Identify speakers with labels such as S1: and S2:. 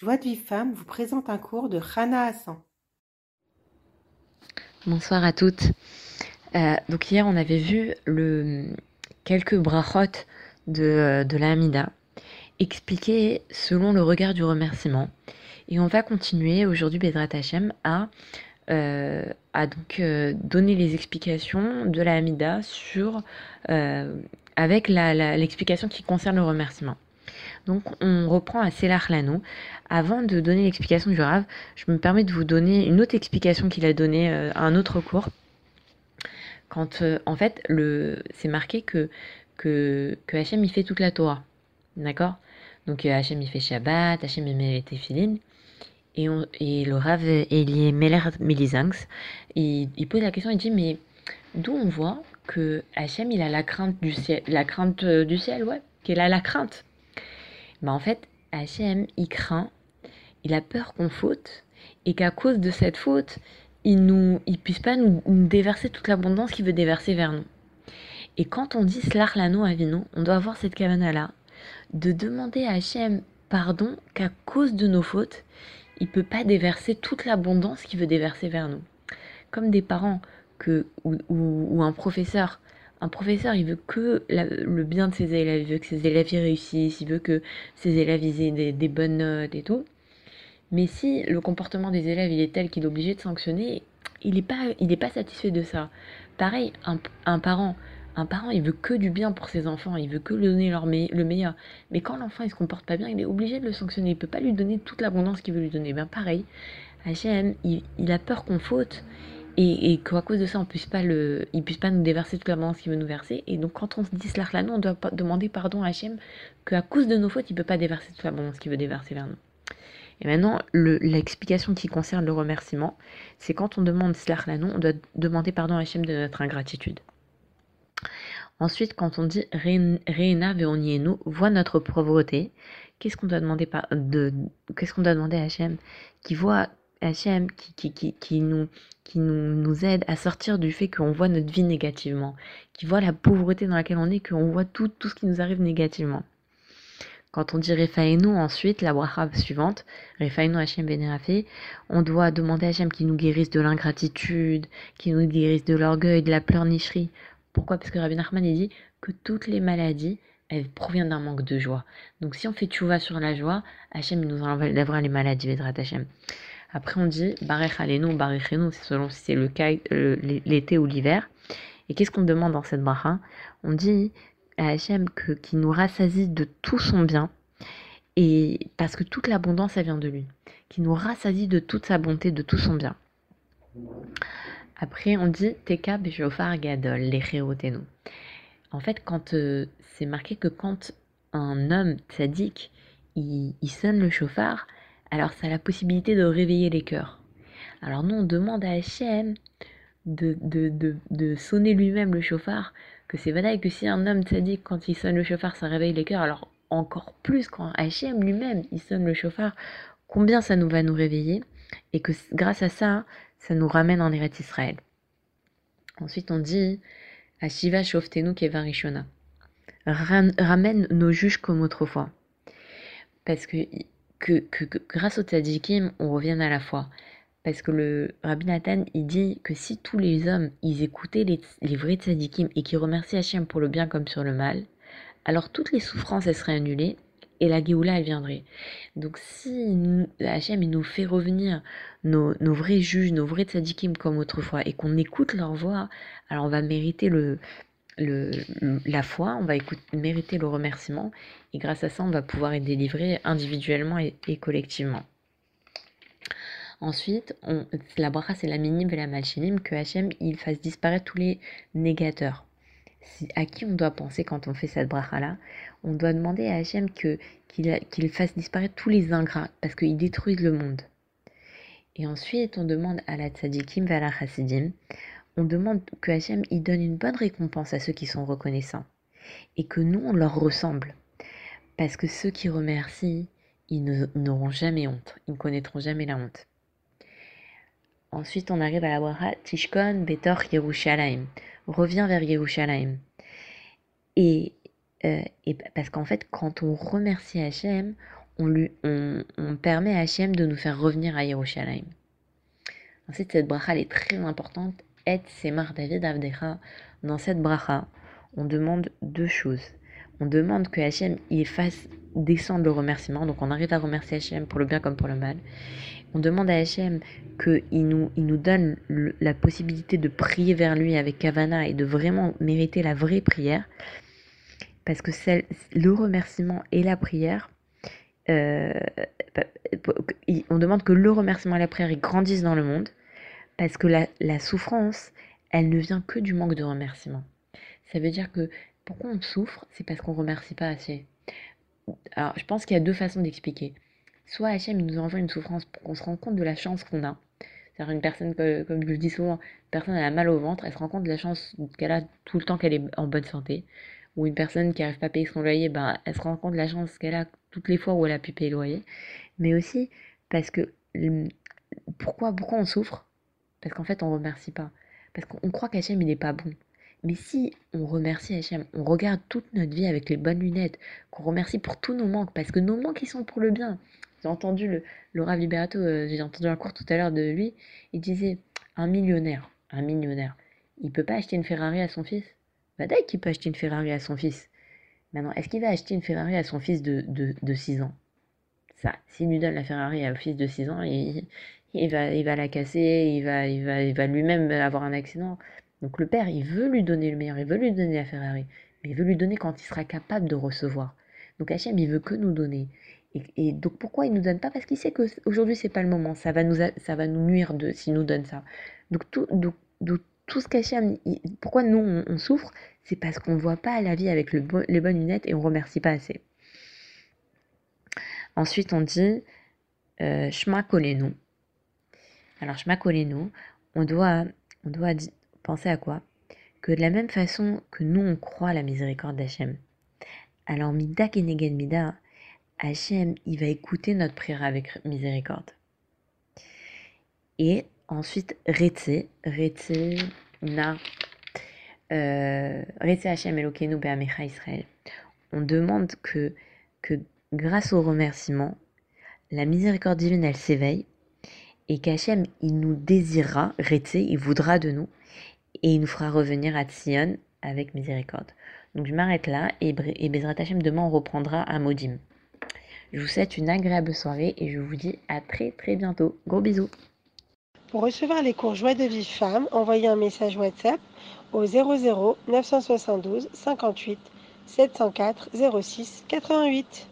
S1: Joie de vie femme vous présente un cours de Rana Hassan.
S2: Bonsoir à toutes. Euh, donc hier on avait vu quelques brachot de, de la Hamida expliqués selon le regard du remerciement. Et on va continuer aujourd'hui Bedrat Hashem à, euh, à donc, euh, donner les explications de la Hamida sur, avec l'explication qui concerne le remerciement. Donc on reprend à Selah Lano. Avant de donner l'explication du Rav, je me permets de vous donner une autre explication qu'il a donnée euh, à un autre cours. Quand euh, en fait le c'est marqué que que que Hachem fait toute la Torah. D'accord? Donc euh, Hachem il fait Shabbat, Hachem il met les téphilines. Et, on, et le Rav Elie Meller Milizangs, il, il pose la question, il dit mais d'où on voit que Hachem il a la crainte du ciel, la crainte du ciel, ouais, qu'il a la crainte bah en fait, Hachem, il craint, il a peur qu'on faute, et qu'à cause de cette faute, il ne il puisse pas nous, déverser toute l'abondance qu'il veut déverser vers nous. Et quand on dit Slar Lano Avino, on doit avoir cette cavana-là, de demander à Hachem pardon qu'à cause de nos fautes, il ne peut pas déverser toute l'abondance qu'il veut déverser vers nous. Comme des parents que, ou, ou un professeur un professeur, il veut que le bien de ses élèves, il veut que ses élèves y réussissent, il veut que ses élèves aient des, bonnes notes et tout. Mais si le comportement des élèves il est tel qu'il est obligé de sanctionner, il n'est pas, pas satisfait de ça. Pareil, un, parent, un parent, il veut que du bien pour ses enfants, il veut que lui donner leur le meilleur. Mais quand l'enfant il se comporte pas bien, il est obligé de le sanctionner. Il peut pas lui donner toute l'abondance qu'il veut lui donner. Ben pareil, H&M, il, il a peur qu'on faute et, et qu'à cause de ça, on puisse pas le, il puisse pas nous déverser toute l'abondance qu'il veut nous verser. Et donc, quand on se dit cela là, on doit demander pardon à Hachem qu'à cause de nos fautes, il peut pas déverser toute l'abondance qu'il veut déverser vers nous. Et maintenant, l'explication qui concerne le remerciement, c'est quand on demande cela on doit demander pardon à Hachem de notre ingratitude. Ensuite, quand on dit Reina veonienu, voit notre pauvreté, qu'est-ce qu'on doit demander de, qu'est-ce qu'on doit demander à Hachem qui voit Hachem qui, qui, qui, qui, nous, qui nous, nous aide à sortir du fait qu'on voit notre vie négativement, qui voit la pauvreté dans laquelle on est, qu'on voit tout, tout ce qui nous arrive négativement. Quand on dit Refaenu, ensuite, la bracha suivante, Refaenu Hachem Benerafe, on doit demander à Hachem qui nous guérisse de l'ingratitude, qui nous guérisse de l'orgueil, de la pleurnicherie. Pourquoi? Parce que Rabbi Nachman dit que toutes les maladies, elles proviennent d'un manque de joie. Donc si on fait tchouva sur la joie, Hachem nous enlèvera les maladies, Vedrat Hachem. Après, on dit Barech Alenu, Barech c'est selon si c'est le l'été ou l'hiver. Et qu'est-ce qu'on demande dans cette bracha? On dit à Hachem que, qu'il nous rassasie de tout son bien, et parce que toute l'abondance, elle vient de lui. Qui nous rassasie de toute sa bonté, de tout son bien. Après, on dit Teka Beshofar Gadol, nous. En fait, quand euh, c'est marqué que quand un homme sadique, il, il sonne le chauffard, alors ça a la possibilité de réveiller les cœurs. Alors nous, on demande à Hachem de, de, de, sonner lui-même le chauffard, que c'est vrai que si un homme dit quand il sonne le chauffard, ça réveille les cœurs, alors encore plus quand Hachem lui-même, il sonne le chauffard, combien ça nous va nous réveiller, et que grâce à ça, ça nous ramène en Eretz Israël. Ensuite, on dit à Shiva Shoftenu Kevarishona. Ramène nos juges comme autrefois. Parce que que, grâce au tzadikim, on revienne à la foi. Parce que le Rabbi Nathan, il dit que si tous les hommes, ils écoutaient les, les vrais tzadikim et qu'ils remerciaient Hachem pour le bien comme sur le mal, alors toutes les souffrances, elles seraient annulées et la Géoula, elle viendrait. Donc si Hachem, il nous fait revenir nos, nos vrais juges, nos vrais tzadikim comme autrefois et qu'on écoute leur voix, alors on va mériter le, le, la foi, on va écouter, mériter le remerciement, et grâce à ça, on va pouvoir être délivré individuellement et, collectivement. Ensuite, on, la bracha, c'est la minim et la malchinim, que Hachem, il fasse disparaître tous les négateurs. à qui on doit penser quand on fait cette bracha-là? On doit demander à Hachem qu'il, fasse disparaître tous les ingrats, parce qu'ils détruisent le monde. Et ensuite, on demande à la tzadikim et à la chassidim, on demande que Hachem il donne une bonne récompense à ceux qui sont reconnaissants et que nous on leur ressemble parce que ceux qui remercient ils n'auront jamais honte ils ne connaîtront jamais la honte ensuite on arrive à la bracha Tishkon Betor Yerushalayim reviens vers Yerushalayim et, euh, et parce qu'en fait quand on remercie Hachem on, lui, on, on permet à Hachem de nous faire revenir à Yerushalayim. Ensuite, cette bracha elle est très importante. Et Semar David Avdecha. Dans cette bracha, on demande deux choses. On demande que Hachem il fasse descendre le remerciement. Donc on arrive à remercier Hachem pour le bien comme pour le mal. On demande à Hachem qu'il nous, il nous donne la possibilité de prier vers lui avec Kavana et de vraiment mériter la vraie prière. Parce que le remerciement et la prière, euh, on demande que le remerciement et la prière grandissent dans le monde. Parce que la, souffrance, elle ne vient que du manque de remerciement. Ça veut dire que pourquoi on souffre, c'est parce qu'on remercie pas assez. Alors, je pense qu'il y a deux façons d'expliquer. Soit Hachem nous envoie une souffrance pour qu'on se rende compte de la chance qu'on a. C'est-à-dire une personne, comme je le dis souvent, une personne elle a mal au ventre, elle se rend compte de la chance qu'elle a tout le temps qu'elle est en bonne santé. Ou une personne qui n'arrive pas à payer son loyer, ben, elle se rend compte de la chance qu'elle a toutes les fois où elle a pu payer le loyer. Mais aussi parce que hum, pourquoi, pourquoi on souffre? Parce qu'en fait on remercie pas. Parce qu'on croit qu'Hachem il n'est pas bon. Mais si on remercie Hachem, on regarde toute notre vie avec les bonnes lunettes, qu'on remercie pour tous nos manques, parce que nos manques ils sont pour le bien. J'ai entendu le, le Rav Liberato, euh, j'ai entendu un cours tout à l'heure de lui, il disait un millionnaire, un millionnaire, il peut pas acheter une Ferrari à son fils? Bah d'accord qu'il peut acheter une Ferrari à son fils. Maintenant, est-ce qu'il va acheter une Ferrari à son fils de, de, de 6 ans? Ça, s'il lui donne la Ferrari à un fils de 6 ans, il, il, va, il va la casser, il va, il va, il va lui-même avoir un accident. Donc le père, il veut lui donner le meilleur, il veut lui donner la Ferrari, mais il veut lui donner quand il sera capable de recevoir. Donc Hachem, il veut que nous donner. Et, donc pourquoi il nous donne pas? Parce qu'il sait qu'aujourd'hui c'est pas le moment, ça va nous, ça va nous nuire de s'il nous donne ça. Donc tout, donc, donc, tout ce qu'Hachem, pourquoi nous on, souffre, c'est parce qu'on voit pas la vie avec le les bonnes lunettes et on remercie pas assez. Ensuite on dit euh, Shema Kolenu. Alors Shema Kolenu, on doit, on doit penser à quoi? Que de la même façon que nous on croit la miséricorde d'Hachem, alors Mida Keneged Mida, Hachem, il va écouter notre prière avec miséricorde. Et ensuite, Retse, Retse, Na, euh, Retse Hachem Elokeinu Be'amecha Israël. On demande que, que grâce au remerciement, la miséricorde divine, elle s'éveille et qu'Hachem, il nous désirera, Retse, il voudra de nous et il nous fera revenir à Tzion avec miséricorde. Donc je m'arrête là et, et Hachem, demain on reprendra à Modim. Je vous souhaite une agréable soirée et je vous dis à très très bientôt. Gros bisous
S1: Pour recevoir les cours Joie de Vive Femme, envoyez un message WhatsApp au 00 972 58 704 06 88.